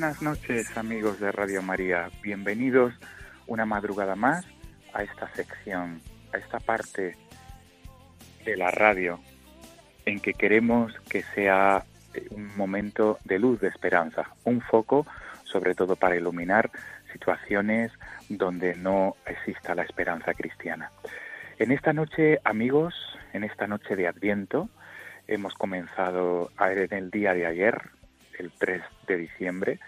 Buenas noches amigos de Radio María, bienvenidos una madrugada más a esta sección, a esta parte de la radio en que queremos que sea eh, un momento de luz, de esperanza, un foco sobre todo para iluminar situaciones donde no exista la esperanza cristiana. En esta noche, amigos, en esta noche de Adviento, hemos comenzado en el día de ayer, el 3 de diciembre,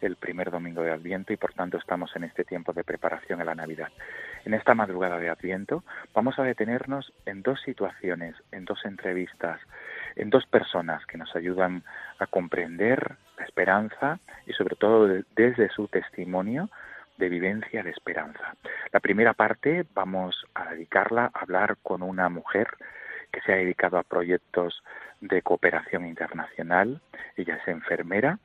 el primer domingo de Adviento y por tanto estamos en este tiempo de preparación a la Navidad. En esta madrugada de Adviento vamos a detenernos en dos situaciones, en dos entrevistas, en dos personas que nos ayudan a comprender la esperanza y sobre todo de- desde su testimonio de vivencia de esperanza. La primera parte vamos a dedicarla a hablar con una mujer que se ha dedicado a proyectos de cooperación internacional. Ella es enfermera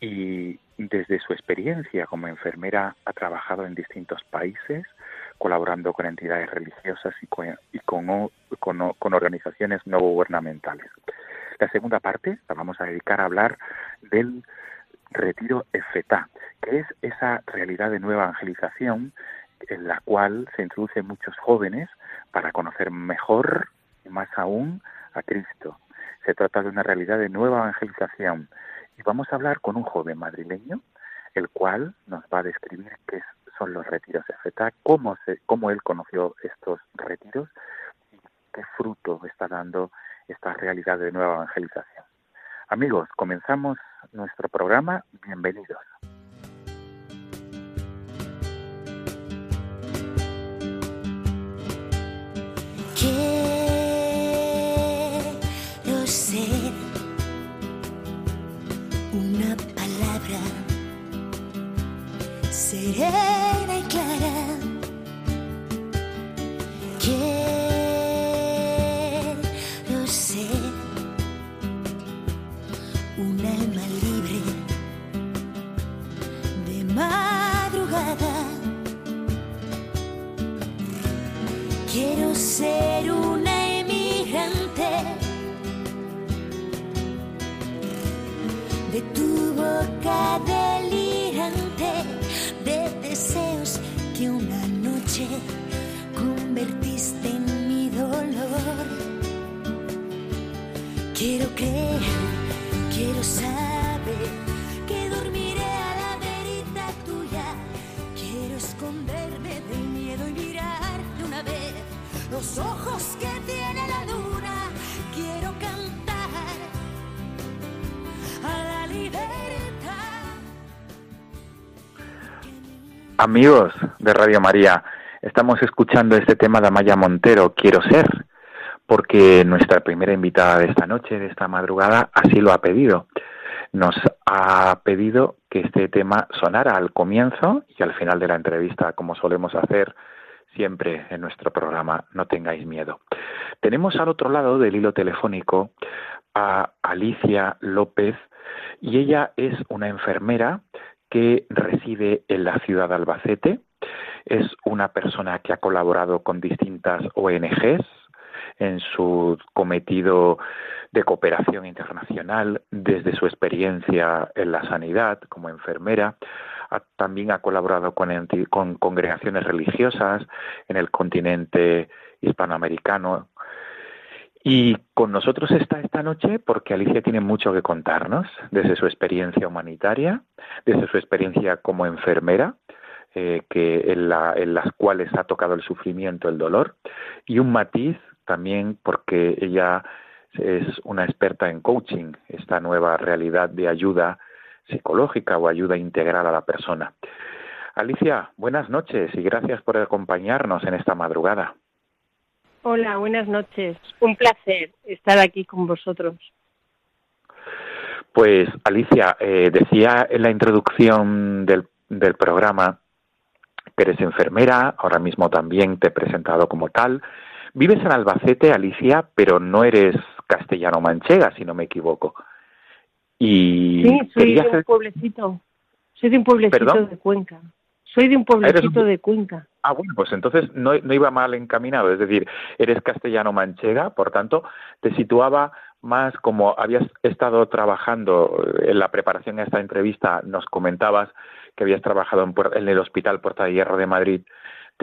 y desde su experiencia como enfermera ha trabajado en distintos países, colaborando con entidades religiosas y con, y con, con con organizaciones no gubernamentales. La segunda parte la vamos a dedicar a hablar del retiro EFETA, que es esa realidad de nueva evangelización en la cual se introducen muchos jóvenes para conocer mejor y más aún a Cristo. Se trata de una realidad de nueva evangelización y vamos a hablar con un joven madrileño, el cual nos va a describir qué son los retiros EFETA, cómo, se, cómo él conoció estos retiros y qué fruto está dando esta realidad de nueva evangelización. Amigos, comenzamos nuestro programa. Bienvenidos. Yeah. Quiero creer, quiero saber que dormiré a la verita tuya. Quiero esconderme del miedo y mirarte una vez los ojos que tiene la luna. Quiero cantar a la libertad. Amigos de Radio María, estamos escuchando este tema de Amaya Montero, Quiero ser porque nuestra primera invitada de esta noche, de esta madrugada, así lo ha pedido. Nos ha pedido que este tema sonara al comienzo y al final de la entrevista, como solemos hacer siempre en nuestro programa, no tengáis miedo. Tenemos al otro lado del hilo telefónico a Alicia López y ella es una enfermera que reside en la ciudad de Albacete. Es una persona que ha colaborado con distintas ONGs en su cometido de cooperación internacional desde su experiencia en la sanidad como enfermera. también ha colaborado con, con congregaciones religiosas en el continente hispanoamericano y con nosotros está esta noche porque Alicia tiene mucho que contarnos desde su experiencia humanitaria, desde su experiencia como enfermera, eh, que en, las cuales ha tocado el sufrimiento, el dolor, y un matiz también porque ella es una experta en coaching, esta nueva realidad de ayuda psicológica o ayuda integral a la persona. Alicia, buenas noches y gracias por acompañarnos en esta madrugada. Hola, buenas noches. Un placer estar aquí con vosotros. Pues Alicia, eh, decía en la introducción del, del programa que eres enfermera, ahora mismo también te he presentado como tal. Vives en Albacete, Alicia, pero no eres castellano-manchega, si no me equivoco. Y sí, soy de un pueblecito. Soy de un pueblecito de Cuenca. Soy de un pueblecito de Cuenca. Ah, bueno, pues entonces no, no iba mal encaminado, es decir, eres castellano-manchega, por tanto, te situaba más como habías estado trabajando en la preparación a esta entrevista, nos comentabas que habías trabajado en, el Hospital Puerta de Hierro de Madrid,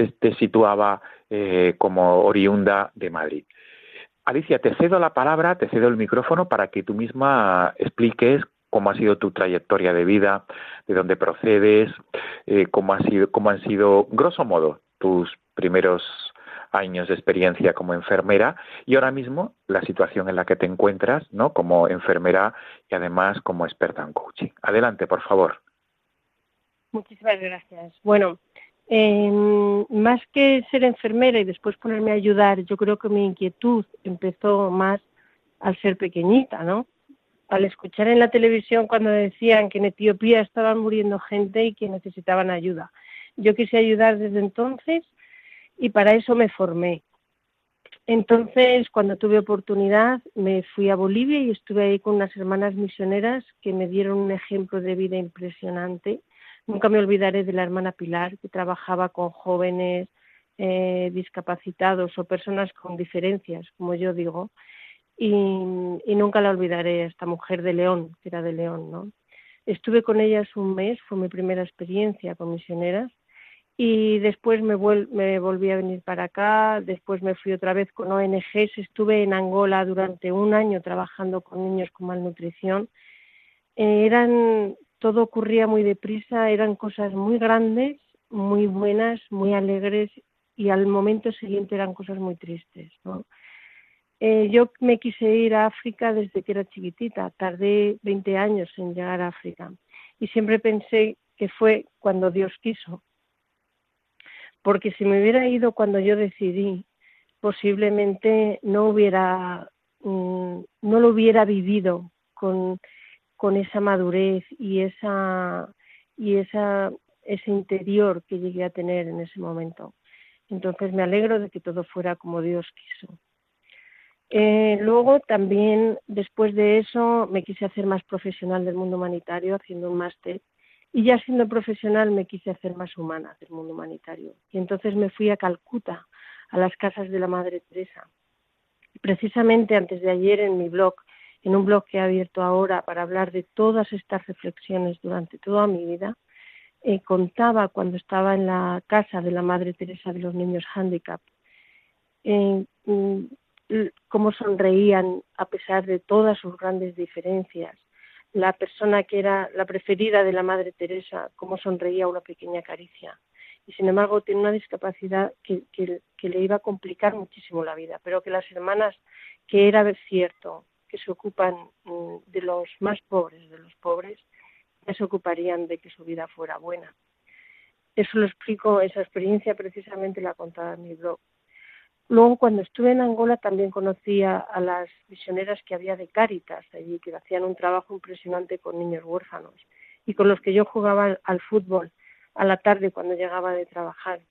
te, situaba eh, como oriunda de Madrid. Alicia, te cedo la palabra, te cedo el micrófono para que tú misma expliques cómo ha sido tu trayectoria de vida, de dónde procedes, eh, cómo, ha sido, cómo han sido, grosso modo, tus primeros años de experiencia como enfermera y ahora mismo la situación en la que te encuentras, ¿no? Como enfermera y además como experta en coaching. Adelante, por favor. Muchísimas gracias. Bueno, más que ser enfermera y después ponerme a ayudar, yo creo que mi inquietud empezó más al ser pequeñita, ¿no? al escuchar en la televisión cuando decían que en Etiopía estaban muriendo gente y que necesitaban ayuda. Yo quise ayudar desde entonces y para eso me formé. Entonces, cuando tuve oportunidad, me fui a Bolivia y estuve ahí con unas hermanas misioneras que me dieron un ejemplo de vida impresionante. Nunca me olvidaré de la hermana Pilar, que trabajaba con jóvenes eh, discapacitados o personas con diferencias, como yo digo, y, nunca la olvidaré, esta mujer de León, que era de León, ¿no? Estuve con ellas un mes, fue mi primera experiencia con misioneras, y después me, me volví a venir para acá, después me fui otra vez con ONGs, estuve en Angola durante un año trabajando con niños con malnutrición. Eh, eran, todo ocurría muy deprisa, eran cosas muy grandes, muy buenas, muy alegres, y al momento siguiente eran cosas muy tristes. Eh, yo me quise ir a África desde que era chiquitita, tardé 20 años en llegar a África y siempre pensé que fue cuando Dios quiso, porque si me hubiera ido cuando yo decidí, posiblemente no hubiera, mm, no lo hubiera vivido con, con esa madurez y esa y esa ese interior que llegué a tener en ese momento. Entonces me alegro de que todo fuera como Dios quiso. Eh, luego también, después de eso, me quise hacer más profesional del mundo humanitario, haciendo un máster. Y ya siendo profesional me quise hacer más humana del mundo humanitario. Y entonces me fui a Calcuta, a las casas de la Madre Teresa. Precisamente antes de ayer en mi blog, en un blog que he abierto ahora para hablar de todas estas reflexiones durante toda mi vida, eh, contaba cuando estaba en la casa de la Madre Teresa de los Niños Handicap. Eh, mm, cómo sonreían a pesar de todas sus grandes diferencias. La persona que era la preferida de la Madre Teresa, cómo sonreía una pequeña caricia. Y sin embargo tiene una discapacidad que, le iba a complicar muchísimo la vida, pero que las hermanas, que era cierto, que se ocupan mm, de los más pobres, de los pobres, ya se ocuparían de que su vida fuera buena. Eso lo explico, esa experiencia precisamente la contaba en mi blog. Luego, cuando estuve en Angola, también conocí a, las misioneras que había de Cáritas allí, que hacían un trabajo impresionante con niños huérfanos y con los que yo jugaba al fútbol a la tarde cuando llegaba de trabajar.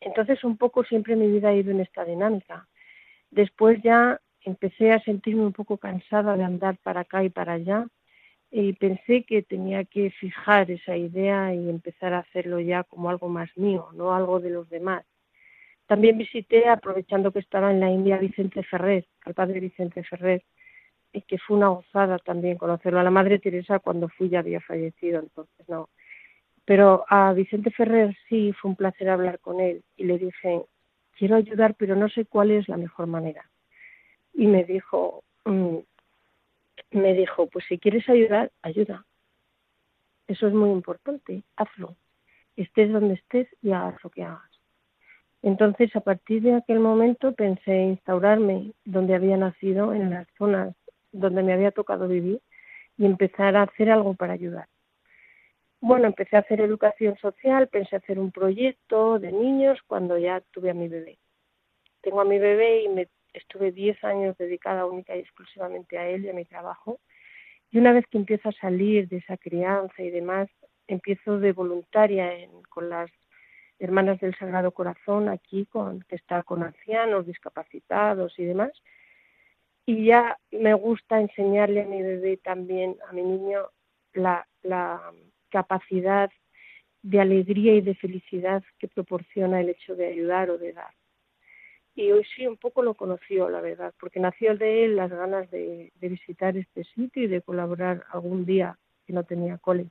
Entonces, un poco siempre mi vida ha ido en esta dinámica. Después ya empecé a sentirme un poco cansada de andar para acá y para allá y pensé que tenía que fijar esa idea y empezar a hacerlo ya como algo más mío, no algo de los demás. También visité, aprovechando que estaba en la India, Vicente Ferrer, al padre Vicente Ferrer, y que fue una gozada también conocerlo. A la Madre Teresa cuando fui ya había fallecido, entonces no. Pero a Vicente Ferrer sí fue un placer hablar con él y le dije, quiero ayudar, pero no sé cuál es la mejor manera. Y me dijo, mm, me dijo, pues si quieres ayudar, ayuda. Eso es muy importante, hazlo. Estés donde estés y hagas lo que hagas. Entonces, a partir de aquel momento pensé instaurarme donde había nacido, en las zonas donde me había tocado vivir, y empezar a hacer algo para ayudar. Bueno, empecé a hacer educación social, pensé hacer un proyecto de niños cuando ya tuve a mi bebé. Tengo a mi bebé y me estuve 10 años dedicada única y exclusivamente a él y a mi trabajo. Y una vez que empiezo a salir de esa crianza y demás, empiezo de voluntaria en, con las Hermanas del Sagrado Corazón aquí, con, que está con ancianos, discapacitados y demás. Y ya me gusta enseñarle a mi bebé también, a mi niño, la, la capacidad de alegría y de felicidad que proporciona el hecho de ayudar o de dar. Y hoy sí un poco lo conoció, la verdad, porque nació de él las ganas de, visitar este sitio y de colaborar algún día que no tenía cole.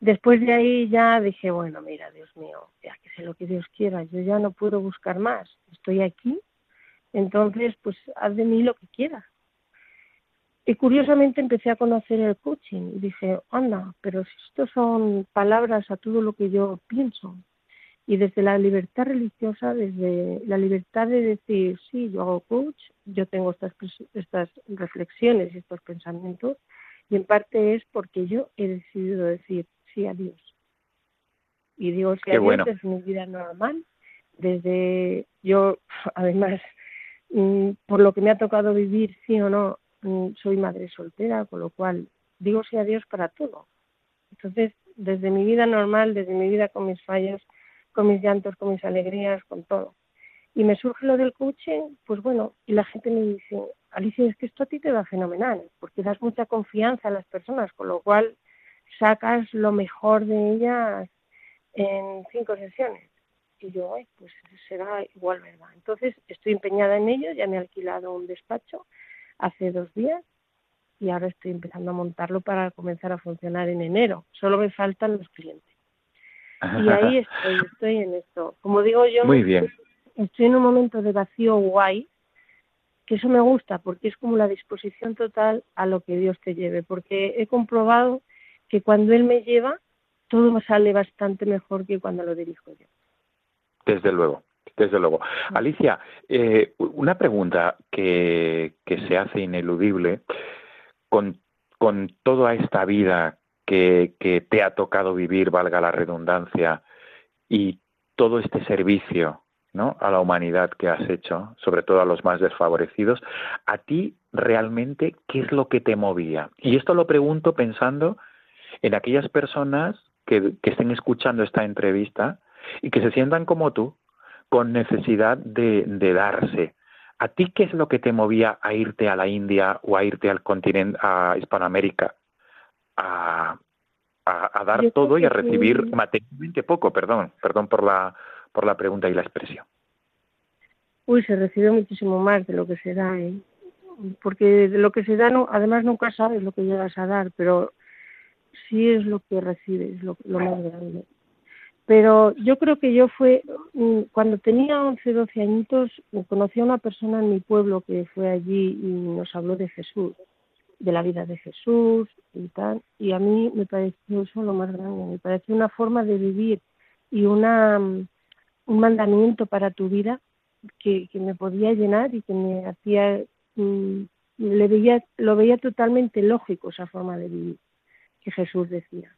Después de ahí ya dije, bueno, mira, Dios mío, ya que sé lo que Dios quiera, yo ya no puedo buscar más, estoy aquí, entonces pues haz de mí lo que quieras. Y curiosamente empecé a conocer el coaching y dije, anda, pero si esto son palabras a todo lo que yo pienso. Y desde la libertad religiosa, desde la libertad de decir, sí, yo hago coach, yo tengo estas, estas reflexiones y estos pensamientos, y en parte es porque yo he decidido decir, sí a Dios. Y digo sí a Dios bueno. desde mi vida normal, desde yo, además, mm, por lo que me ha tocado vivir, sí o no, mm, soy madre soltera, con lo cual digo sí a Dios para todo. Entonces, desde mi vida normal, desde mi vida con mis fallos, con mis llantos, con mis alegrías, con todo. Y me surge lo del coaching, pues bueno, y la gente me dice, Alicia, es que esto a ti te va fenomenal, porque das mucha confianza a las personas, con lo cual sacas lo mejor de ellas en cinco sesiones. Y yo, Ay, pues será igual, ¿verdad? Entonces estoy empeñada en ello, ya me he alquilado un despacho hace dos días y ahora estoy empezando a montarlo para comenzar a funcionar en enero. Solo me faltan los clientes. Y ahí estoy, estoy en esto. Como digo yo, Muy bien. estoy en un momento de vacío guay, que eso me gusta porque es como la disposición total a lo que Dios te lleve, porque he comprobado que cuando él me lleva, todo me sale bastante mejor que cuando lo dirijo yo. Desde luego. Desde luego. Alicia, eh, una pregunta que, que, se hace ineludible con, con toda esta vida que, te ha tocado vivir, valga la redundancia, y todo este servicio ¿no? a la humanidad que has hecho, sobre todo a los más desfavorecidos, ¿a ti realmente qué es lo que te movía? Y esto lo pregunto pensando en aquellas personas que, que estén escuchando esta entrevista y que se sientan como tú, con necesidad de, de, darse. ¿A ti qué es lo que te movía a irte a la India o a irte al continente, a Hispanoamérica? A, a, a dar todo y a recibir sí. materialmente poco, perdón, perdón por la, por la pregunta y la expresión. Uy, se recibe muchísimo más de lo que se da, ¿eh? porque de lo que se da, no, además nunca sabes lo que llegas a dar, pero sí es lo que recibes, lo, lo más grande. Pero yo creo que yo fue, mm, cuando tenía 11, 12 añitos, conocí a una persona en mi pueblo que fue allí y nos habló de Jesús, de la vida de Jesús y tal, y a mí me pareció eso lo más grande, me pareció una forma de vivir y una, mm, un mandamiento para tu vida que, que me podía llenar y que me hacía, mm, le veía, lo veía totalmente lógico esa forma de vivir que Jesús decía.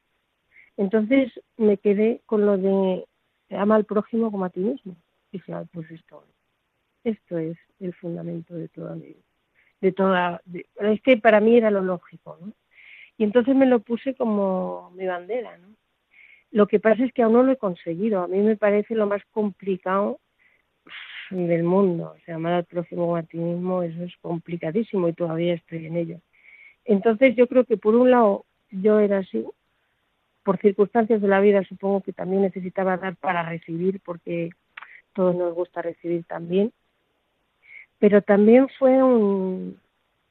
Entonces me quedé con lo de ama al prójimo como a ti mismo. Dije, ah, pues esto, esto es el fundamento de toda mi de toda, es que para mí era lo lógico. Y entonces me lo puse como mi bandera, ¿no? Lo que pasa es que aún no lo he conseguido. A mí me parece lo más complicado del mundo. O sea, amar al prójimo a ti mismo, eso es complicadísimo y todavía estoy en ello. Entonces yo creo que por un lado yo era así, por circunstancias de la vida supongo que también necesitaba dar para recibir, porque todos nos gusta recibir también pero también fue un,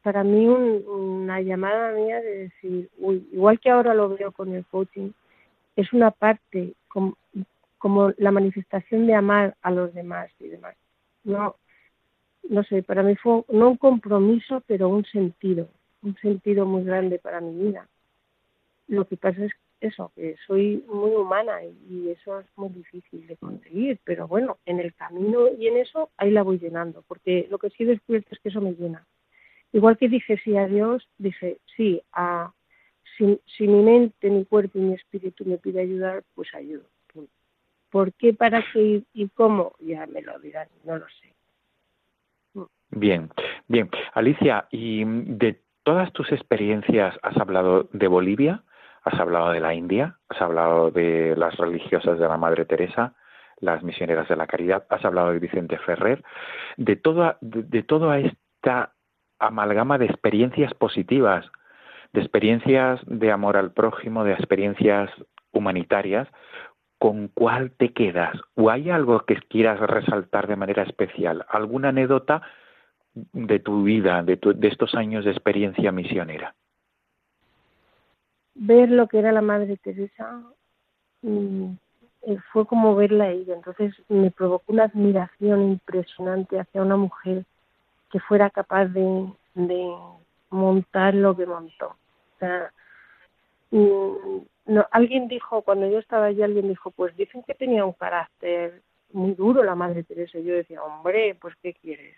para mí una llamada mía de decir, uy, igual que ahora lo veo con el coaching, es una parte como, como la manifestación de amar a los demás y demás. No, no sé, para mí fue no un compromiso, pero un sentido, un sentido muy grande para mi vida. Lo que pasa es eso, que soy muy humana y, eso es muy difícil de conseguir, pero bueno, en el camino y en eso ahí la voy llenando, porque lo que sí he descubierto es que eso me llena. Igual que dije sí a Dios, dije sí a si, si mi mente, mi cuerpo y mi espíritu me pide ayudar, pues ayudo. ¿Por qué, para qué y cómo? Ya me lo dirán, no lo sé. Bien, bien. Alicia, y de todas tus experiencias has hablado de Bolivia, Has hablado de la India, has hablado de las religiosas de la Madre Teresa, las misioneras de la caridad, has hablado de Vicente Ferrer, de toda, de, toda esta amalgama de experiencias positivas, de experiencias de amor al prójimo, de experiencias humanitarias, ¿con cuál te quedas? ¿O hay algo que quieras resaltar de manera especial? ¿Alguna anécdota de tu vida, de, de estos años de experiencia misionera? Ver lo que era la Madre Teresa eh, fue como verla a ella. Entonces me provocó una admiración impresionante hacia una mujer que fuera capaz de, de montar lo que montó. O sea, mm, no, alguien dijo, cuando yo estaba allí, alguien dijo, pues dicen que tenía un carácter muy duro la Madre Teresa. Y yo decía, hombre, pues ¿qué quieres?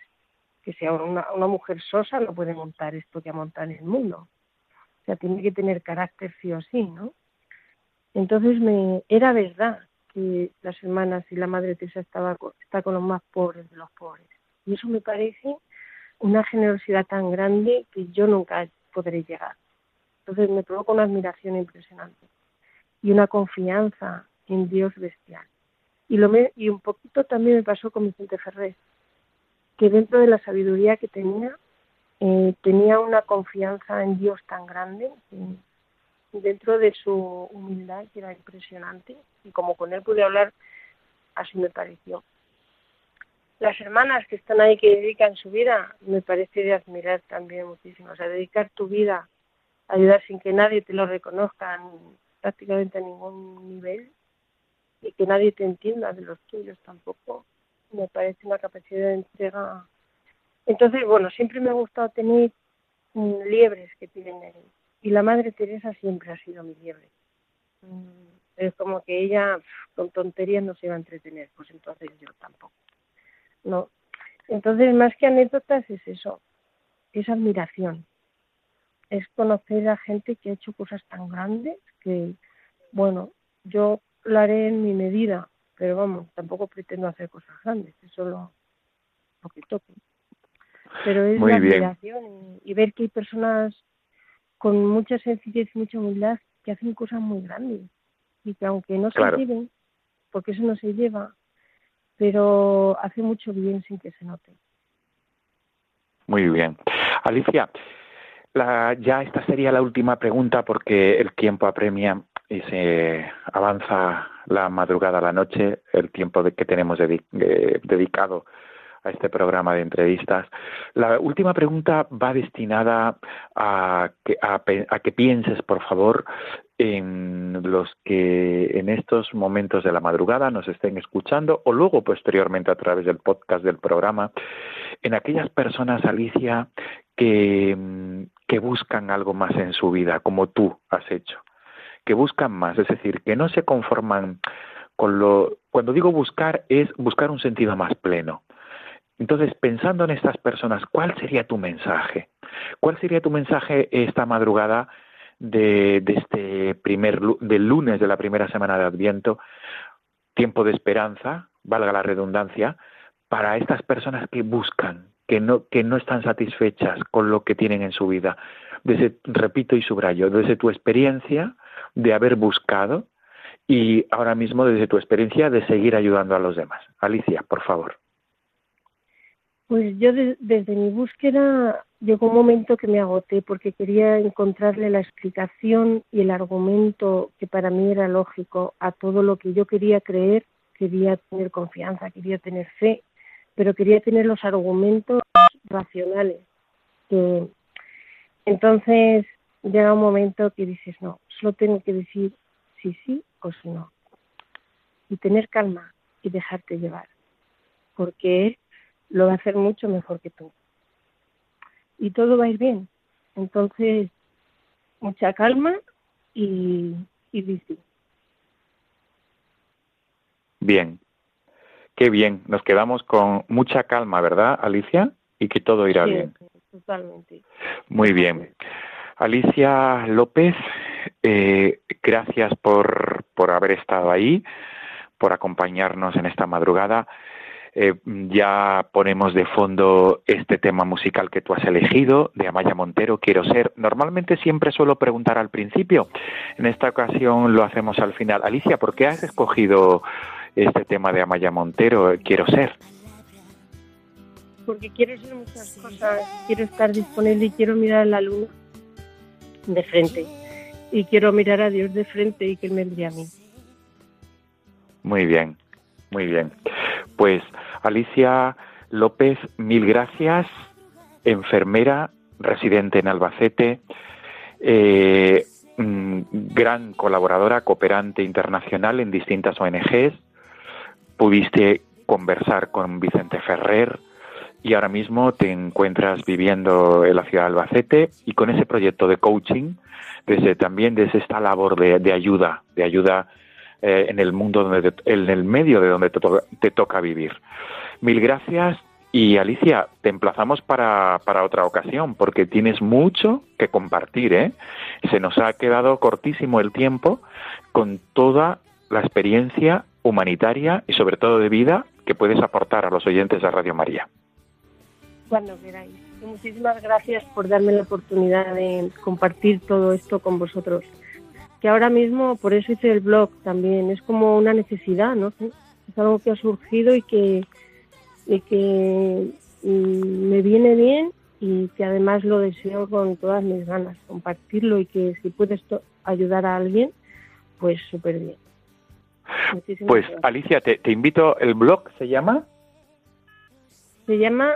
Que sea una, una mujer sosa no puede montar esto que ha montado en el mundo. O sea, tiene que tener carácter sí o sí, ¿no? Entonces me era verdad que las hermanas y la Madre Teresa estaba está con los más pobres de los pobres. Y eso me parece una generosidad tan grande que yo nunca podré llegar. Entonces me provoca una admiración impresionante y una confianza en Dios bestial. Y, lo y un poquito también me pasó con Vicente Ferrer, que dentro de la sabiduría que tenía, eh, tenía una confianza en Dios tan grande dentro de su humildad que era impresionante y como con él pude hablar así me pareció. Las hermanas que están ahí que dedican su vida me parece de admirar también muchísimo. O sea dedicar tu vida a ayudar sin que nadie te lo reconozca prácticamente a ningún nivel y que nadie te entienda de los tuyos tampoco me parece una capacidad de entrega entonces, bueno, siempre me ha gustado tener mm, liebres que piden él. Y la Madre Teresa siempre ha sido mi liebre. Mm, es como que ella con tonterías no se iba a entretener, pues entonces yo tampoco. No. Entonces, más que anécdotas es eso, es admiración. Es conocer a gente que ha hecho cosas tan grandes que, bueno, yo lo haré en mi medida, pero vamos, tampoco pretendo hacer cosas grandes, es solo lo que toque pero es la admiración y, ver que hay personas con mucha sencillez y mucha humildad que hacen cosas muy grandes y que aunque no se lleven, porque eso no se lleva, pero hace mucho bien sin que se note. Muy bien. Alicia, la, ya esta sería la última pregunta porque el tiempo apremia y se avanza la madrugada a la noche, el tiempo de, que tenemos dedicado este programa de entrevistas. La última pregunta va destinada a que, a, que pienses, por favor, en los que en estos momentos de la madrugada nos estén escuchando o luego posteriormente a través del podcast del programa, en aquellas personas, Alicia, que, que buscan algo más en su vida, como tú has hecho, que buscan más, es decir, que no se conforman con lo... Cuando digo buscar es buscar un sentido más pleno, entonces, pensando en estas personas, ¿cuál sería tu mensaje? ¿Cuál sería tu mensaje esta madrugada de, de este primer del lunes de la primera semana de Adviento, tiempo de esperanza, valga la redundancia, para estas personas que buscan, que no, que no están satisfechas con lo que tienen en su vida. Desde, repito y subrayo, desde tu experiencia de haber buscado y ahora mismo desde tu experiencia de seguir ayudando a los demás. Alicia, por favor. Pues yo de- desde mi búsqueda llegó un momento que me agoté porque quería encontrarle la explicación y el argumento que para mí era lógico a todo lo que yo quería creer, quería tener confianza, quería tener fe, pero quería tener los argumentos racionales. Entonces llega un momento que dices, no, solo tengo que decir si sí o si no. Y tener calma y dejarte llevar, porque lo va a hacer mucho mejor que tú. Y todo va a ir bien. Entonces, mucha calma y, y sí. Bien. Qué bien. Nos quedamos con mucha calma, ¿verdad, Alicia? Y que todo irá Sí, bien. Totalmente. Muy bien. Alicia López, eh, gracias por, por haber estado ahí, por acompañarnos en esta madrugada. Eh, ya ponemos de fondo este tema musical que tú has elegido, de Amaya Montero, Quiero ser. Normalmente siempre suelo preguntar al principio, en esta ocasión lo hacemos al final. Alicia, ¿por qué has escogido este tema de Amaya Montero, Quiero ser? Porque quiero ser muchas cosas. Quiero estar disponible y quiero mirar a la luna de frente. Y quiero mirar a Dios de frente y que Él me mire a mí. Muy bien, muy bien. Pues Alicia López, mil gracias, enfermera, residente en Albacete, eh, mm, gran colaboradora, cooperante internacional en distintas ONGs. Pudiste conversar con Vicente Ferrer y ahora mismo te encuentras viviendo en la ciudad de Albacete y con ese proyecto de coaching, desde también desde esta labor de, de ayuda, de ayuda eh, en el mundo donde te- en el medio de donde te, te toca vivir. Mil gracias y Alicia, te emplazamos para, otra ocasión porque tienes mucho que compartir, ¿eh? Se nos ha quedado cortísimo el tiempo con toda la experiencia humanitaria y sobre todo de vida que puedes aportar a los oyentes de Radio María. Cuando queráis. Muchísimas gracias por darme la oportunidad de compartir todo esto con vosotros. Que ahora mismo, por eso hice el blog también, es como una necesidad, ¿no? Es algo que ha surgido y que, y que mm, me viene bien y que además lo deseo con todas mis ganas, compartirlo y que si puedes ayudar a alguien, pues súper bien. Muchísimas Pues gracias. Alicia, te, te invito, el blog se llama Se llama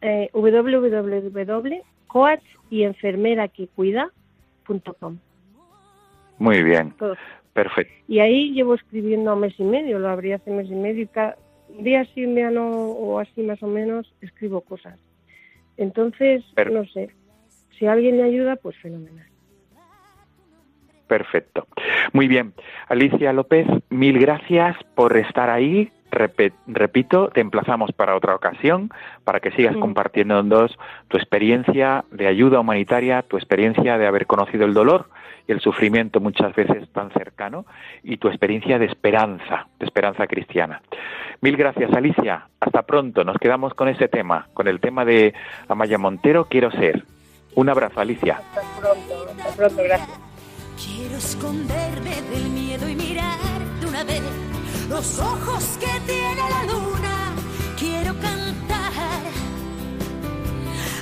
eh, www.coach-y-enfermera-que-cuida.com. Muy bien, Todo. perfecto. Y ahí llevo escribiendo mes y medio, lo abrí hace mes y medio y cada día sí, día no, o así más o menos, escribo cosas. Entonces, no sé, si alguien le ayuda, pues fenomenal. Perfecto. Muy bien. Alicia López, mil gracias por estar ahí. Repito, te emplazamos para otra ocasión para que sigas Mm. compartiéndonos tu experiencia de ayuda humanitaria, tu experiencia de haber conocido el dolor y el sufrimiento muchas veces tan cercano y tu experiencia de esperanza, de esperanza cristiana. Mil gracias, Alicia. Hasta pronto. Nos quedamos con ese tema, con el tema de Amaya Montero, Quiero ser. Un abrazo, Alicia. Hasta pronto, hasta pronto, gracias. Quiero esconderme del miedo y mirar de una vez los ojos que tiene la luna. Quiero cantar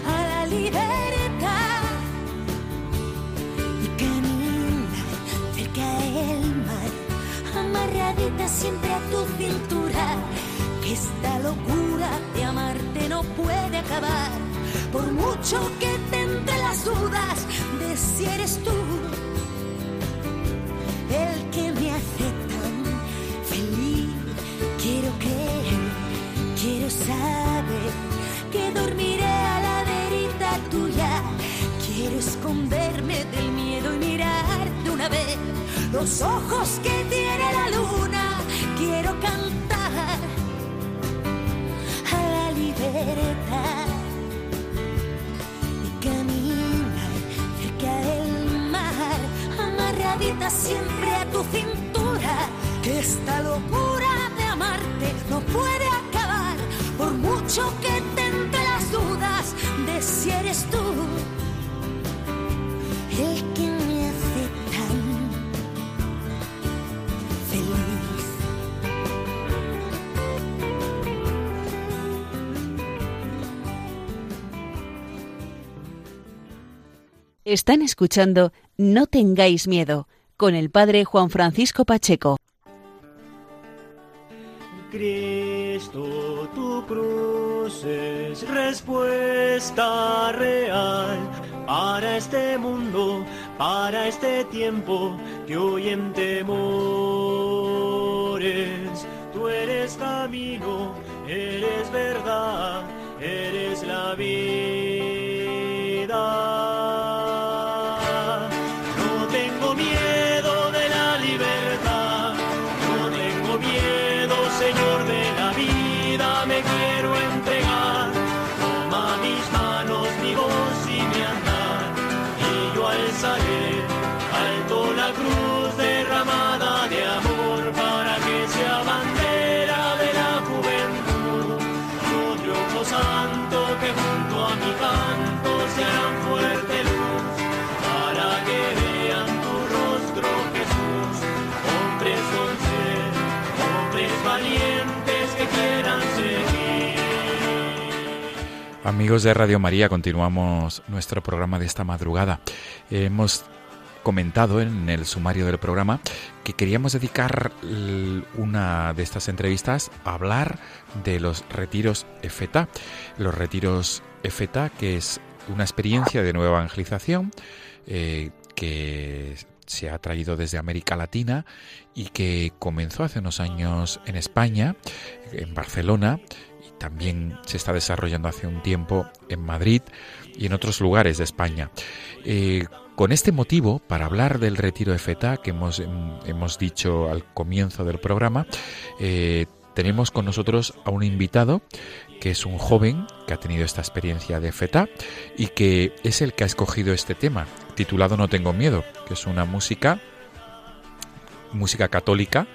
a la libertad y caminar cerca del mar, amarradita siempre a tu cintura. Que esta locura de amarte no puede acabar, por mucho que te entre las dudas de si eres tú saber que dormiré a la verita tuya. Quiero esconderme del miedo y mirar de una vez los ojos que tiene la luna. Quiero cantar a la libertad y caminar cerca del mar gravita siempre a tu cintura, que esta locura de amarte no puede mucho que te entre las dudas de si eres tú el que me hace tan feliz. Están escuchando No tengáis miedo con el padre Juan Francisco Pacheco. Cristo, respuesta real para este mundo, para este tiempo que hoy en temores. Tú eres camino, eres verdad, eres la vida. Amigos de Radio María, continuamos nuestro programa de esta madrugada. Hemos comentado en el sumario del programa que queríamos dedicar una de estas entrevistas a hablar de los retiros EFETA. Los retiros EFETA, que es una experiencia de nueva evangelización eh, que se ha traído desde América Latina y que comenzó hace unos años en España, en Barcelona, también se está desarrollando hace un tiempo en Madrid y en otros lugares de España. Eh, con este motivo, para hablar del retiro de FETA que hemos, em, hemos dicho al comienzo del programa, eh, tenemos con nosotros a un invitado que es un joven que ha tenido esta experiencia de FETA y que es el que ha escogido este tema, titulado No tengo miedo, que es una música, música católica.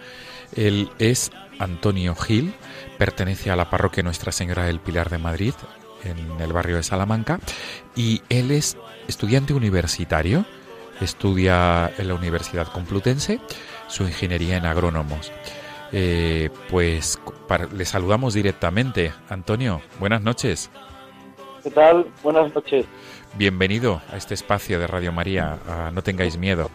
Él es Antonio Gil, pertenece a la parroquia Nuestra Señora del Pilar de Madrid, en el barrio de Salamanca, y él es estudiante universitario, estudia en la Universidad Complutense su ingeniería en agrónomos. Eh, pues para- le saludamos directamente. Antonio, buenas noches. ¿Qué tal? Buenas noches. Bienvenido a este espacio de Radio María. a no tengáis miedo.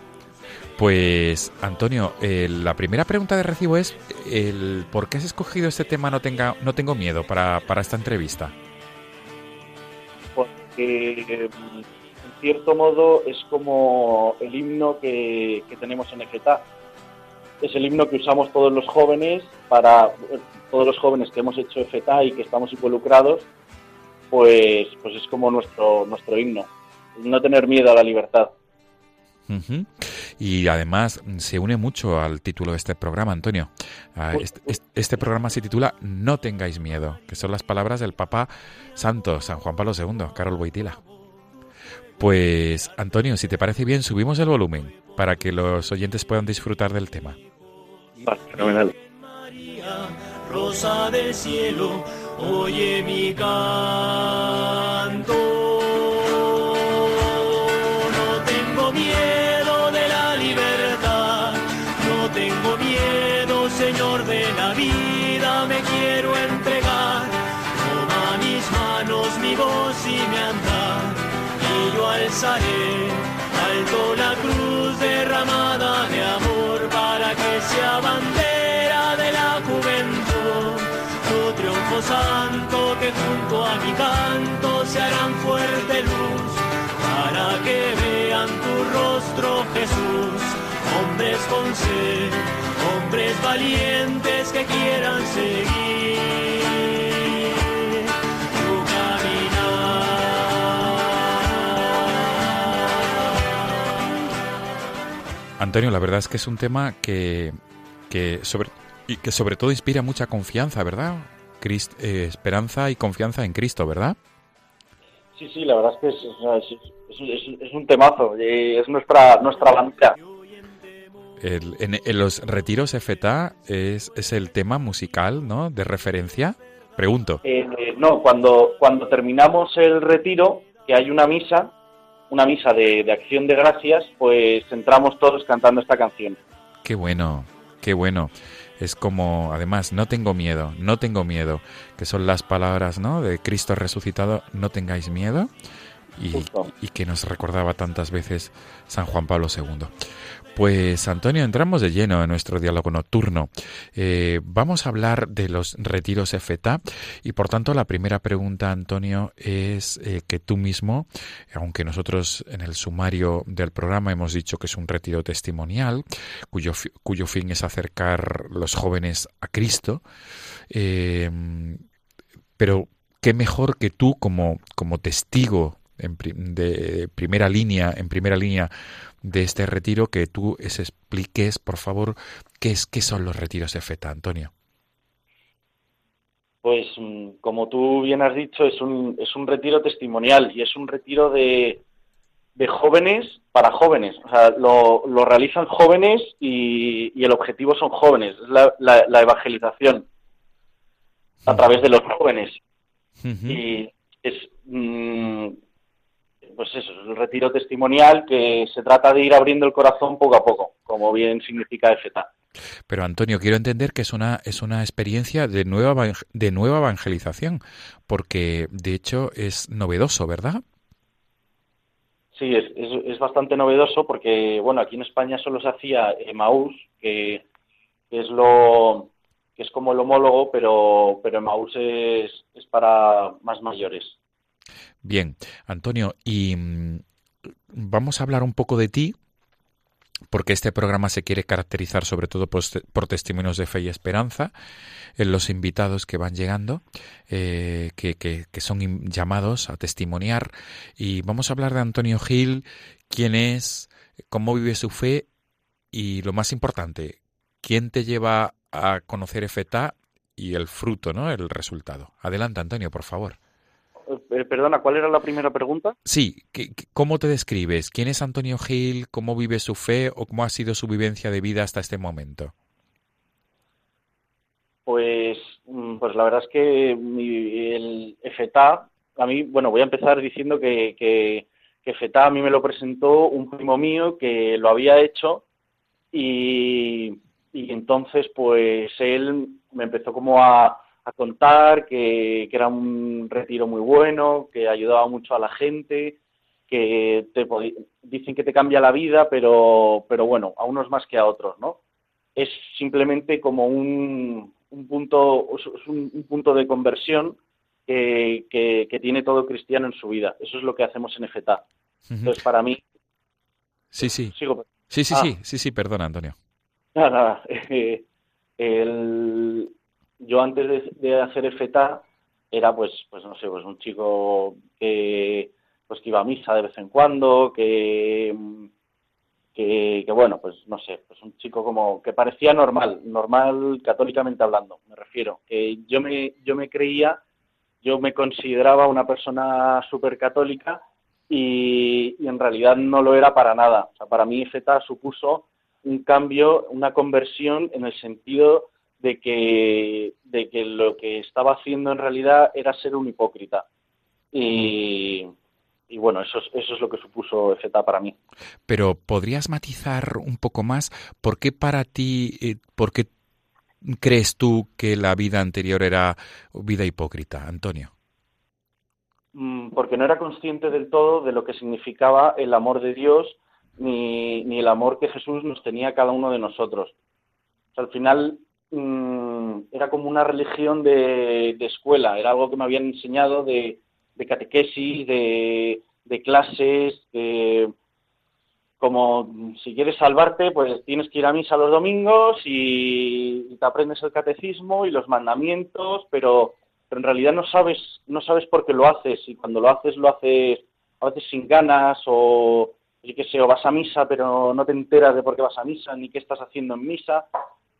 Pues, Antonio, eh, la primera pregunta de recibo es el ¿por qué has escogido este tema No, tenga, no tengo miedo para, para esta entrevista? Porque mm, en cierto modo es como el himno que, que tenemos en EFETA. Es el himno que usamos todos los jóvenes para todos los jóvenes que hemos hecho EFETA y que estamos involucrados, pues, pues es como nuestro, nuestro himno. No tener miedo a la libertad. Y además se une mucho al título de este programa, Antonio. Ah, Este, este- programa se titula No tengáis miedo, que son las palabras del Papa Santo, San Juan Pablo II, Carol Boitila. Pues, Antonio, si te parece bien, subimos el volumen para que los oyentes puedan disfrutar del tema. Fenomenal. María, rosa del cielo, oye mi canto. Alzaré alto la cruz derramada de amor para que sea bandera de la juventud. Tu triunfo santo que junto a mi canto se harán fuerte luz para que vean tu rostro Jesús. Hombres con sed, hombres valientes que quieran seguir Antonio, la verdad es que es un tema que, que sobre y que sobre todo inspira mucha confianza, ¿verdad? Crist- eh, esperanza y confianza en Cristo, ¿verdad? Sí, sí, la verdad es que es, es- es- es- un temazo, es nuestra, nuestra bandera. el- en, en los retiros FTA es, es el tema musical, ¿no? De referencia. Pregunto. Eh, eh, no, cuando, cuando terminamos el retiro, que hay una misa, una misa de, de acción de gracias, pues entramos todos cantando esta canción. Qué bueno, qué bueno. Es como, además, no tengo miedo, no tengo miedo, que son las palabras, ¿no? De Cristo resucitado, no tengáis miedo, y, que nos recordaba tantas veces San Juan Pablo II. Pues Antonio, entramos de lleno en nuestro diálogo nocturno. Eh, vamos a hablar de los retiros FETA y por tanto la primera pregunta, Antonio, es eh, que tú mismo, aunque nosotros en el sumario del programa hemos dicho que es un retiro testimonial, cuyo fin es acercar los jóvenes a Cristo, eh, pero qué mejor que tú como, como testigo en pri- de primera línea, en primera línea de este retiro, que tú es- expliques, por favor, qué es qué son los retiros de FETA, Antonio. Pues mm, como tú bien has dicho, es un, es un retiro testimonial y es un retiro de, de jóvenes para jóvenes. O sea, lo, lo realizan jóvenes y, y el objetivo son jóvenes, es la, la- la evangelización a través de los jóvenes. Y es, mm, pues eso, es el retiro testimonial que se trata de ir abriendo el corazón poco a poco, como bien significa FETA. Pero Antonio, quiero entender que es una es una experiencia de nueva de nueva evangelización, porque de hecho es novedoso, ¿verdad? Sí, es, es, es bastante novedoso porque, bueno, aquí en España solo se hacía Emaús, que, que es lo que es como el homólogo, pero, pero Emaús es, es para más mayores. Bien, Antonio, y mm, vamos a hablar un poco de ti, porque este programa se quiere caracterizar sobre todo por, te- por testimonios de fe y esperanza en los invitados que van llegando, eh, que, que- que son llamados a testimoniar. Y vamos a hablar de Antonio Gil, quién es, cómo vive su fe y lo más importante, quién te lleva a conocer FETA y el fruto, ¿no? El resultado. Adelante, Antonio, por favor. Eh, perdona, ¿cuál era la primera pregunta? Sí, ¿qué- qué- ¿cómo te describes? ¿Quién es Antonio Gil? ¿Cómo vive su fe o cómo ha sido su vivencia de vida hasta este momento? Pues, mm, pues la verdad es que mi- el FETA, a mí, bueno, voy a empezar diciendo que, que, que FETA a mí me lo presentó un primo mío que lo había hecho y, y entonces pues él me empezó como a, a contar que, que era un retiro muy bueno, que ayudaba mucho a la gente, que te dicen que te cambia la vida, pero, pero bueno, a unos más que a otros, ¿no? es simplemente como un, un punto es un, un punto de conversión que, que- que tiene todo cristiano en su vida. Eso es lo que hacemos en FETA. Ujú. Entonces, para mí, Sí, sí. sigo. Sí, sí, Ah. sí, sí, sí, perdona, Antonio. Nada, nada. el- yo antes de, hacer FETA era, pues, pues no sé, pues un chico que, pues que iba a misa de vez en cuando, que, que, bueno, pues no sé, pues un chico como que parecía normal, normal católicamente hablando, me refiero, que yo me, yo me creía, yo me consideraba una persona súper católica y, en realidad no lo era para nada. O sea, para mí FETA supuso un cambio, una conversión en el sentido de que, de que lo que estaba haciendo en realidad era ser un hipócrita. Y, y bueno, eso es, eso es lo que supuso FETA para mí. Pero ¿podrías matizar un poco más por qué para ti, eh, por qué crees tú que la vida anterior era vida hipócrita, Antonio? Mm, porque no era consciente del todo de lo que significaba el amor de Dios ni, ni el amor que Jesús nos tenía a cada uno de nosotros. O sea, al final mm, era como una religión de, escuela, era algo que me habían enseñado de, catequesis, de, clases, de, como si quieres salvarte, pues tienes que ir a misa los domingos y, te aprendes el catecismo y los mandamientos, pero, pero en realidad no sabes, no sabes por qué lo haces y cuando lo haces lo haces a veces sin ganas o qué sé, o vas a misa pero no te enteras de por qué vas a misa ni qué estás haciendo en misa.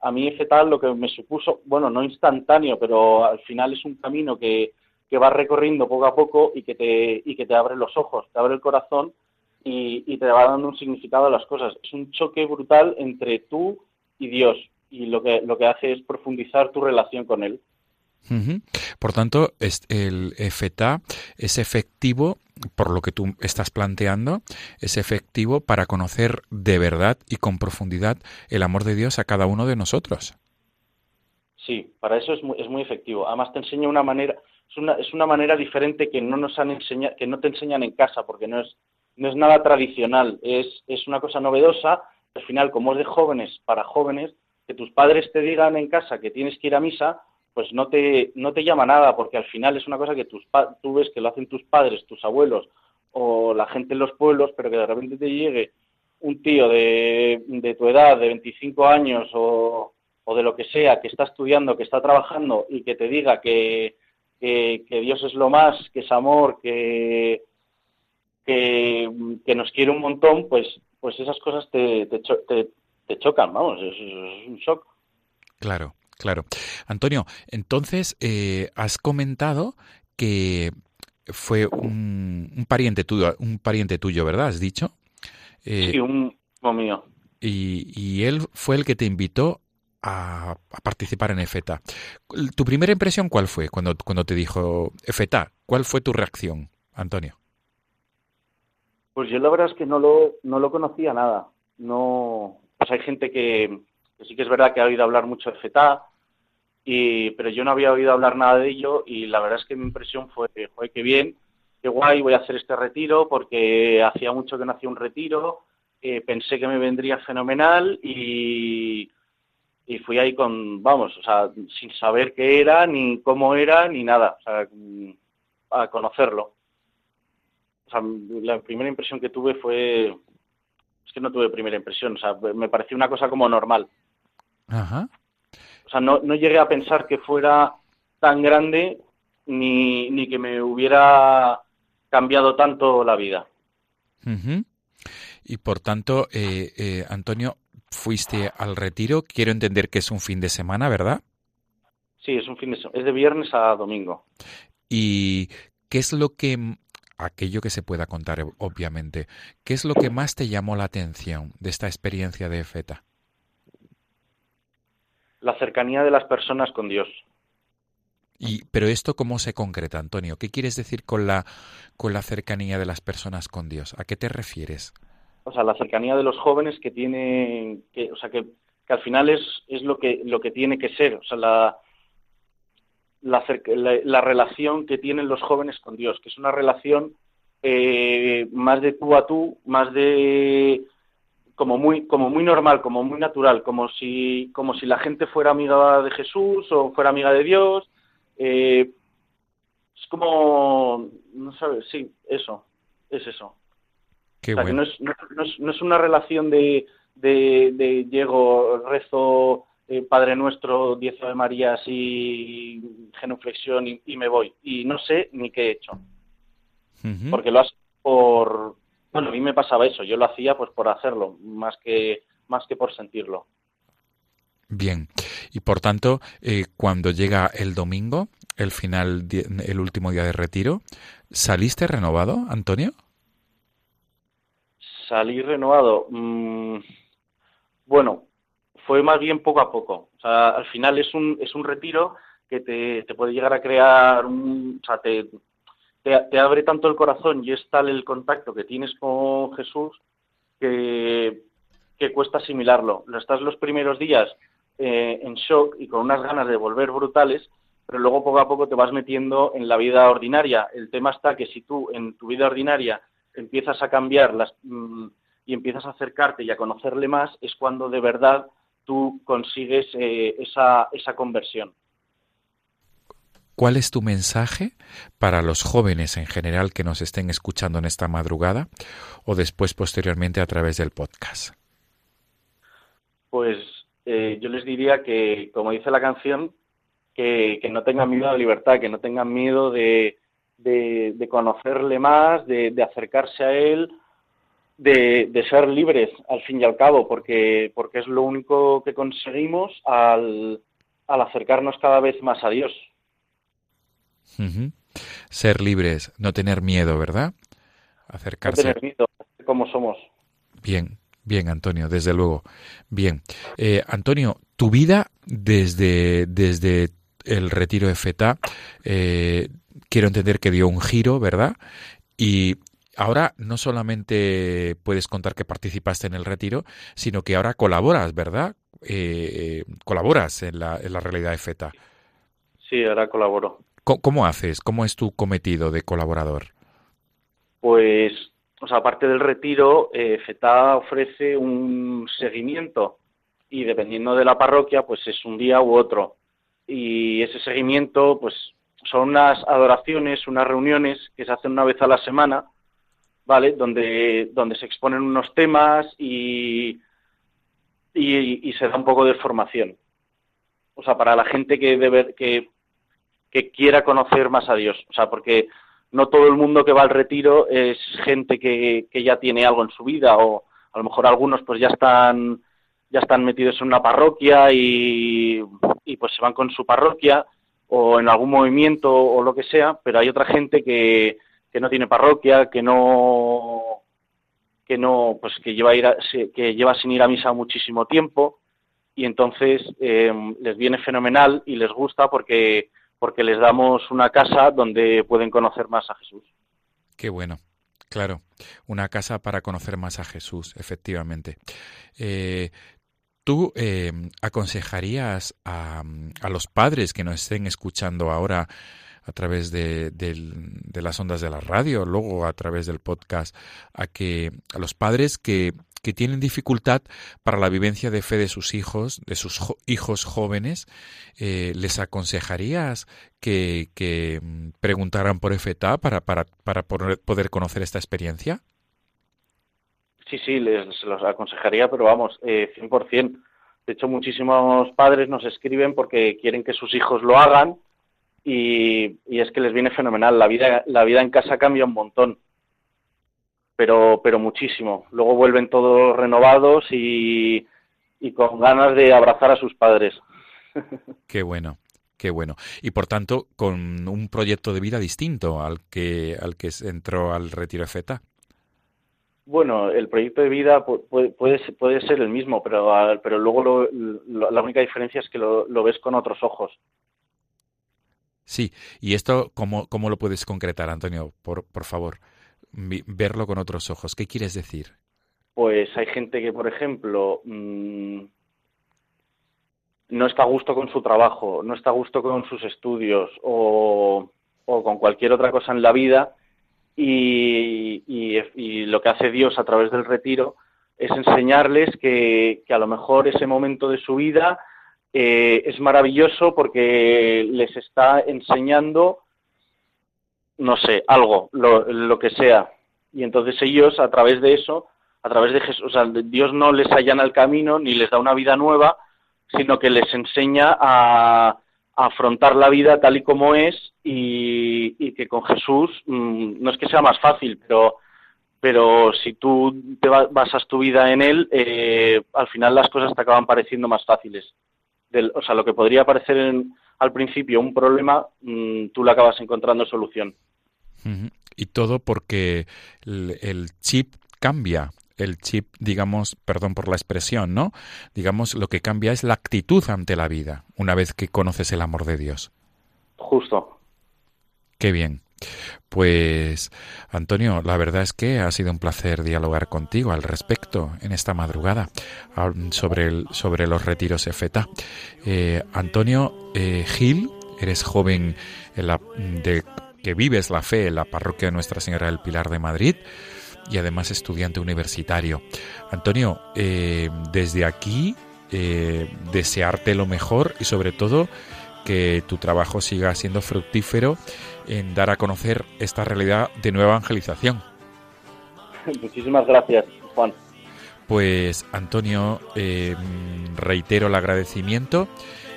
A mí ese tal lo que me supuso, bueno, no instantáneo, pero al final es un camino que, que vas recorriendo poco a poco y que te y que te abre los ojos, te abre el corazón y, y te va dando un significado a las cosas. Es un choque brutal entre tú y Dios y lo que, lo que hace es profundizar tu relación con Él. Por tanto, el FETA es efectivo, por lo que tú estás planteando, es efectivo para conocer de verdad y con profundidad el amor de Dios a cada uno de nosotros. Sí, para eso es muy, es muy efectivo. Además te enseña una manera, es una, es una manera diferente que no nos han enseñado, que no te enseñan en casa, porque no es, no es nada tradicional, es, es una cosa novedosa. Al final, como es de jóvenes para jóvenes, que tus padres te digan en casa que tienes que ir a misa, pues no te, no te llama nada, porque al final es una cosa que tus tú ves que lo hacen tus padres, tus abuelos o la gente en los pueblos, pero que de repente te llegue un tío de, de tu edad, de 25 años o, o de lo que sea, que está estudiando, que está trabajando y que te diga que, que, Dios es lo más, que es amor, que, que, nos quiere un montón, pues, pues esas cosas te, te, cho- te- te chocan, vamos, es un shock. Claro, claro. Antonio, entonces eh, has comentado que fue un, un pariente tuyo, un pariente tuyo, ¿verdad? Has dicho. Eh, Sí, un hijo mío. y, y él fue el que te invitó a, a participar en EFETA. ¿Tu primera impresión cuál fue cuando, cuando te dijo EFETA? ¿Cuál fue tu reacción, Antonio? Pues yo la verdad es que no lo, no lo conocía nada. No, pues hay gente que, que sí que es verdad que ha oído hablar mucho de FETA, y, pero yo no había oído hablar nada de ello y la verdad es que mi impresión fue, joder, qué bien, qué guay, voy a hacer este retiro porque hacía mucho que no hacía un retiro, eh, pensé que me vendría fenomenal y, y fui ahí con, vamos, o sea, sin saber qué era, ni cómo era, ni nada, o sea, a conocerlo. O sea, la primera impresión que tuve fue, es que no tuve primera impresión, o sea, me pareció una cosa como normal. Ajá. O sea, no, no llegué a pensar que fuera tan grande ni, ni que me hubiera cambiado tanto la vida. Y por tanto, eh, eh, Antonio, fuiste al retiro. Quiero entender que es un fin de semana, ¿verdad? Sí, es un fin de semana, es de viernes a domingo. ¿Y qué es lo que, aquello que se pueda contar, ob- obviamente, qué es lo que más te llamó la atención de esta experiencia de FETA? La cercanía de las personas con Dios. Y, pero esto cómo se concreta, Antonio? ¿Qué quieres decir con la, con la cercanía de las personas con Dios? ¿A qué te refieres? O sea, la cercanía de los jóvenes que tienen, que, o sea, que, que al final es, es lo que lo que tiene que ser. O sea, la, la, cerca- la, la relación que tienen los jóvenes con Dios, que es una relación eh, más de tú a tú, más de como muy como muy normal, como muy natural, como si como si la gente fuera amiga de Jesús o fuera amiga de Dios. eh, es como no sabes, sí, eso, es eso. Qué O sea, que no, es, no, no es, no es una relación de, de, de llego, rezo eh, Padre Nuestro, diez Ave Marías y genuflexión y, y me voy. Y no sé ni qué he hecho. Porque lo haces por... Bueno, a mí me pasaba eso. Yo lo hacía pues por hacerlo, más que, más que por sentirlo. Bien. Y por tanto, eh, cuando llega el domingo, el final, el último día de retiro, ¿saliste renovado, Antonio? Salí renovado. mm, bueno, fue más bien poco a poco. O sea, al final es un, es un retiro que te, te puede llegar a crear un... O sea, te, te, abre tanto el corazón y es tal el contacto que tienes con Jesús que, que cuesta asimilarlo. Lo estás los primeros días eh, en shock y con unas ganas de volver brutales, pero luego poco a poco te vas metiendo en la vida ordinaria. El tema está que si tú en tu vida ordinaria empiezas a cambiar las, mm, y empiezas a acercarte y a conocerle más, es cuando de verdad tú consigues eh, esa, esa conversión. ¿Cuál es tu mensaje para los jóvenes en general que nos estén escuchando en esta madrugada o después posteriormente a través del podcast? Pues eh, yo les diría que, como dice la canción, que, no tengan miedo a la libertad, que no tengan miedo de, conocerle más, de, acercarse a él, de, ser libres al fin y al cabo, porque, porque es lo único que conseguimos al acercarnos cada vez más a Dios. Ser libres, no tener miedo, ¿verdad? No Acercarse. tener miedo, cómo somos. Bien, bien, Antonio, desde luego. Bien. Eh, Antonio, tu vida desde, desde el retiro de FETA, eh, quiero entender que dio un giro, ¿verdad? Y ahora no solamente puedes contar que participaste en el retiro, sino que ahora colaboras, ¿verdad? Eh, colaboras en la, en la realidad de FETA. Sí, ahora colaboro. ¿Cómo, haces? ¿Cómo es tu cometido de colaborador? Pues, o sea, aparte del retiro, eh, FETA ofrece un seguimiento y dependiendo de la parroquia, pues es un día u otro. Y ese seguimiento, pues son unas adoraciones, unas reuniones que se hacen una vez a la semana, ¿vale? Donde, donde se exponen unos temas y, y, se da un poco de formación. O sea, para la gente que, debe, que, que quiera conocer más a Dios. O sea, porque no todo el mundo que va al retiro es gente que, que ya tiene algo en su vida o a lo mejor algunos pues ya están ya están metidos en una parroquia y, y pues se van con su parroquia o en algún movimiento o lo que sea, pero hay otra gente que, que no tiene parroquia, que no que no pues que lleva ir que lleva sin ir a misa muchísimo tiempo y entonces eh, les viene fenomenal y les gusta porque porque les damos una casa donde pueden conocer más a Jesús. Qué bueno. Claro, una casa para conocer más a Jesús, efectivamente. Eh, ¿Tú eh, aconsejarías a, los padres que nos estén escuchando ahora a través de, de, las ondas de la radio, luego a través del podcast, a que a los padres que, que tienen dificultad para la vivencia de fe de sus hijos, de sus hijos jóvenes, eh, ¿les aconsejarías que, mm, preguntaran por FETA para, para, para poder conocer esta experiencia? Sí, sí, les los aconsejaría, pero vamos, eh, 100%. De hecho, muchísimos padres nos escriben porque quieren que sus hijos lo hagan y, es que les viene fenomenal. La vida, la vida en casa cambia un montón, pero, pero muchísimo. Luego vuelven todos renovados y, y con ganas de abrazar a sus padres. Qué bueno. Qué bueno. Y por tanto, con un proyecto de vida distinto al que, al que entró al retiro FETA. Bueno, el proyecto de vida puede, puede, ser el mismo, pero, pero luego la única diferencia es que lo, ves con otros ojos. Sí, y esto, ¿cómo, cómo lo puedes concretar, Antonio? Por, por favor, verlo con otros ojos. ¿Qué quieres decir? Pues hay gente que, por ejemplo, mm, no está a gusto con su trabajo, no está a gusto con sus estudios o, con cualquier otra cosa en la vida y, lo que hace Dios a través del retiro es enseñarles que, que a lo mejor ese momento de su vida eh, es maravilloso porque les está enseñando, no sé, algo, lo, lo, que sea. Y entonces ellos, a través de eso, a través de Jesús, o sea, Dios no les allana el camino ni les da una vida nueva, sino que les enseña a, afrontar la vida tal y como es y, que con Jesús mm, no es que sea más fácil, pero pero si tú te basas tu vida en él, eh, al final las cosas te acaban pareciendo más fáciles. Del, o sea, lo que podría parecer al principio un problema, mm, tú le acabas encontrando solución. Y todo porque el chip cambia el chip, digamos, perdón por la expresión, ¿no? Digamos, lo que cambia es la actitud ante la vida, una vez que conoces el amor de Dios. Justo. Qué bien. Pues, Antonio, la verdad es que ha sido un placer dialogar contigo al respecto en esta madrugada sobre, el, sobre los retiros EFETA. Eh, Antonio eh, Gil, eres joven en la, de, que vives la fe en la parroquia de Nuestra Señora del Pilar de Madrid y además estudiante universitario. Antonio, eh, desde aquí eh, desearte lo mejor y sobre todo que tu trabajo siga siendo fructífero en dar a conocer esta realidad de nueva evangelización. Muchísimas gracias, Juan. Pues Antonio, eh, reitero el agradecimiento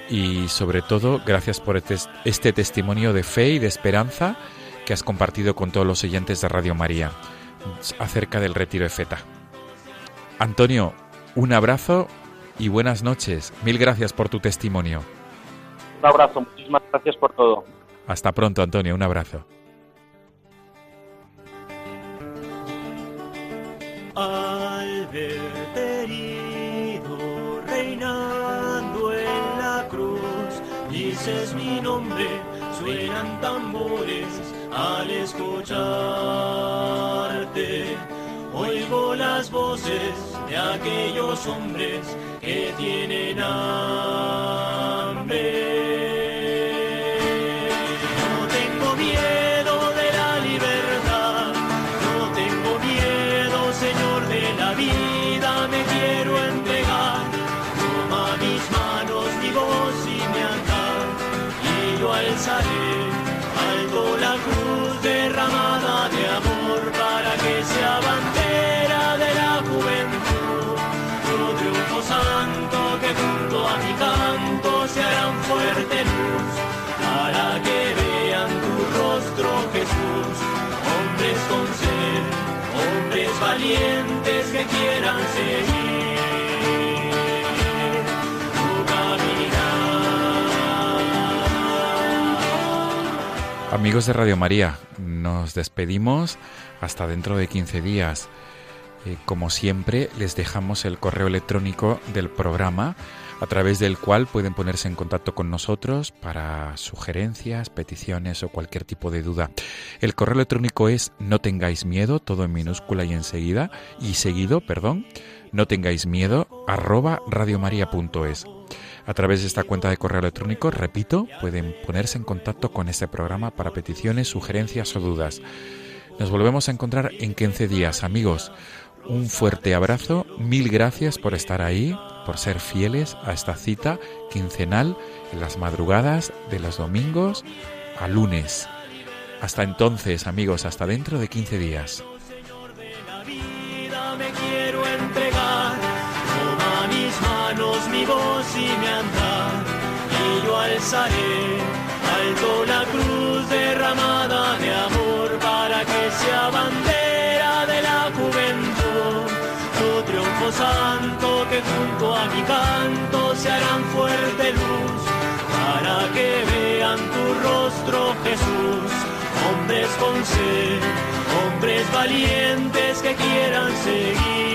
y sobre todo gracias por este, este testimonio de fe y de esperanza que has compartido con todos los oyentes de Radio María acerca del retiro de feta. Antonio, un abrazo y buenas noches. Mil gracias por tu testimonio. Un abrazo, muchísimas gracias por todo. Hasta pronto, Antonio, un abrazo. verte herido, la cruz. Dices mi nombre, suenan tambores al escucharte. Oigo las voces de aquellos hombres que tienen hambre. Alzaré alto la cruz derramada de amor para que sea bandera de la juventud. Tu triunfo santo que junto a mi canto se harán fuerte luz para que vean tu rostro Jesús. Hombres con sed, hombres valientes que quieran seguir Amigos de Radio María, nos despedimos hasta dentro de 15 días. Eh, como siempre, les dejamos el correo electrónico del programa a través del cual pueden ponerse en contacto con nosotros para sugerencias, peticiones o cualquier tipo de duda. El correo electrónico es no tengáis miedo, todo en minúscula y enseguida, y seguido, perdón, no tengáis miedo, arroba radiomaria.es. A través de esta cuenta de correo electrónico, repito, pueden ponerse en contacto con este programa para peticiones, sugerencias o dudas. Nos volvemos a encontrar en 15 días, amigos. Un fuerte abrazo, mil gracias por estar ahí, por ser fieles a esta cita quincenal en las madrugadas de los domingos a lunes. Hasta entonces, amigos, hasta dentro de 15 días. Mis manos, mi voz y mi andar, y yo alzaré alto la cruz derramada de amor para que sea bandera de la juventud. Tu triunfo santo que junto a mi canto se harán fuerte luz para que vean tu rostro Jesús. Hombres con sed, hombres valientes que quieran seguir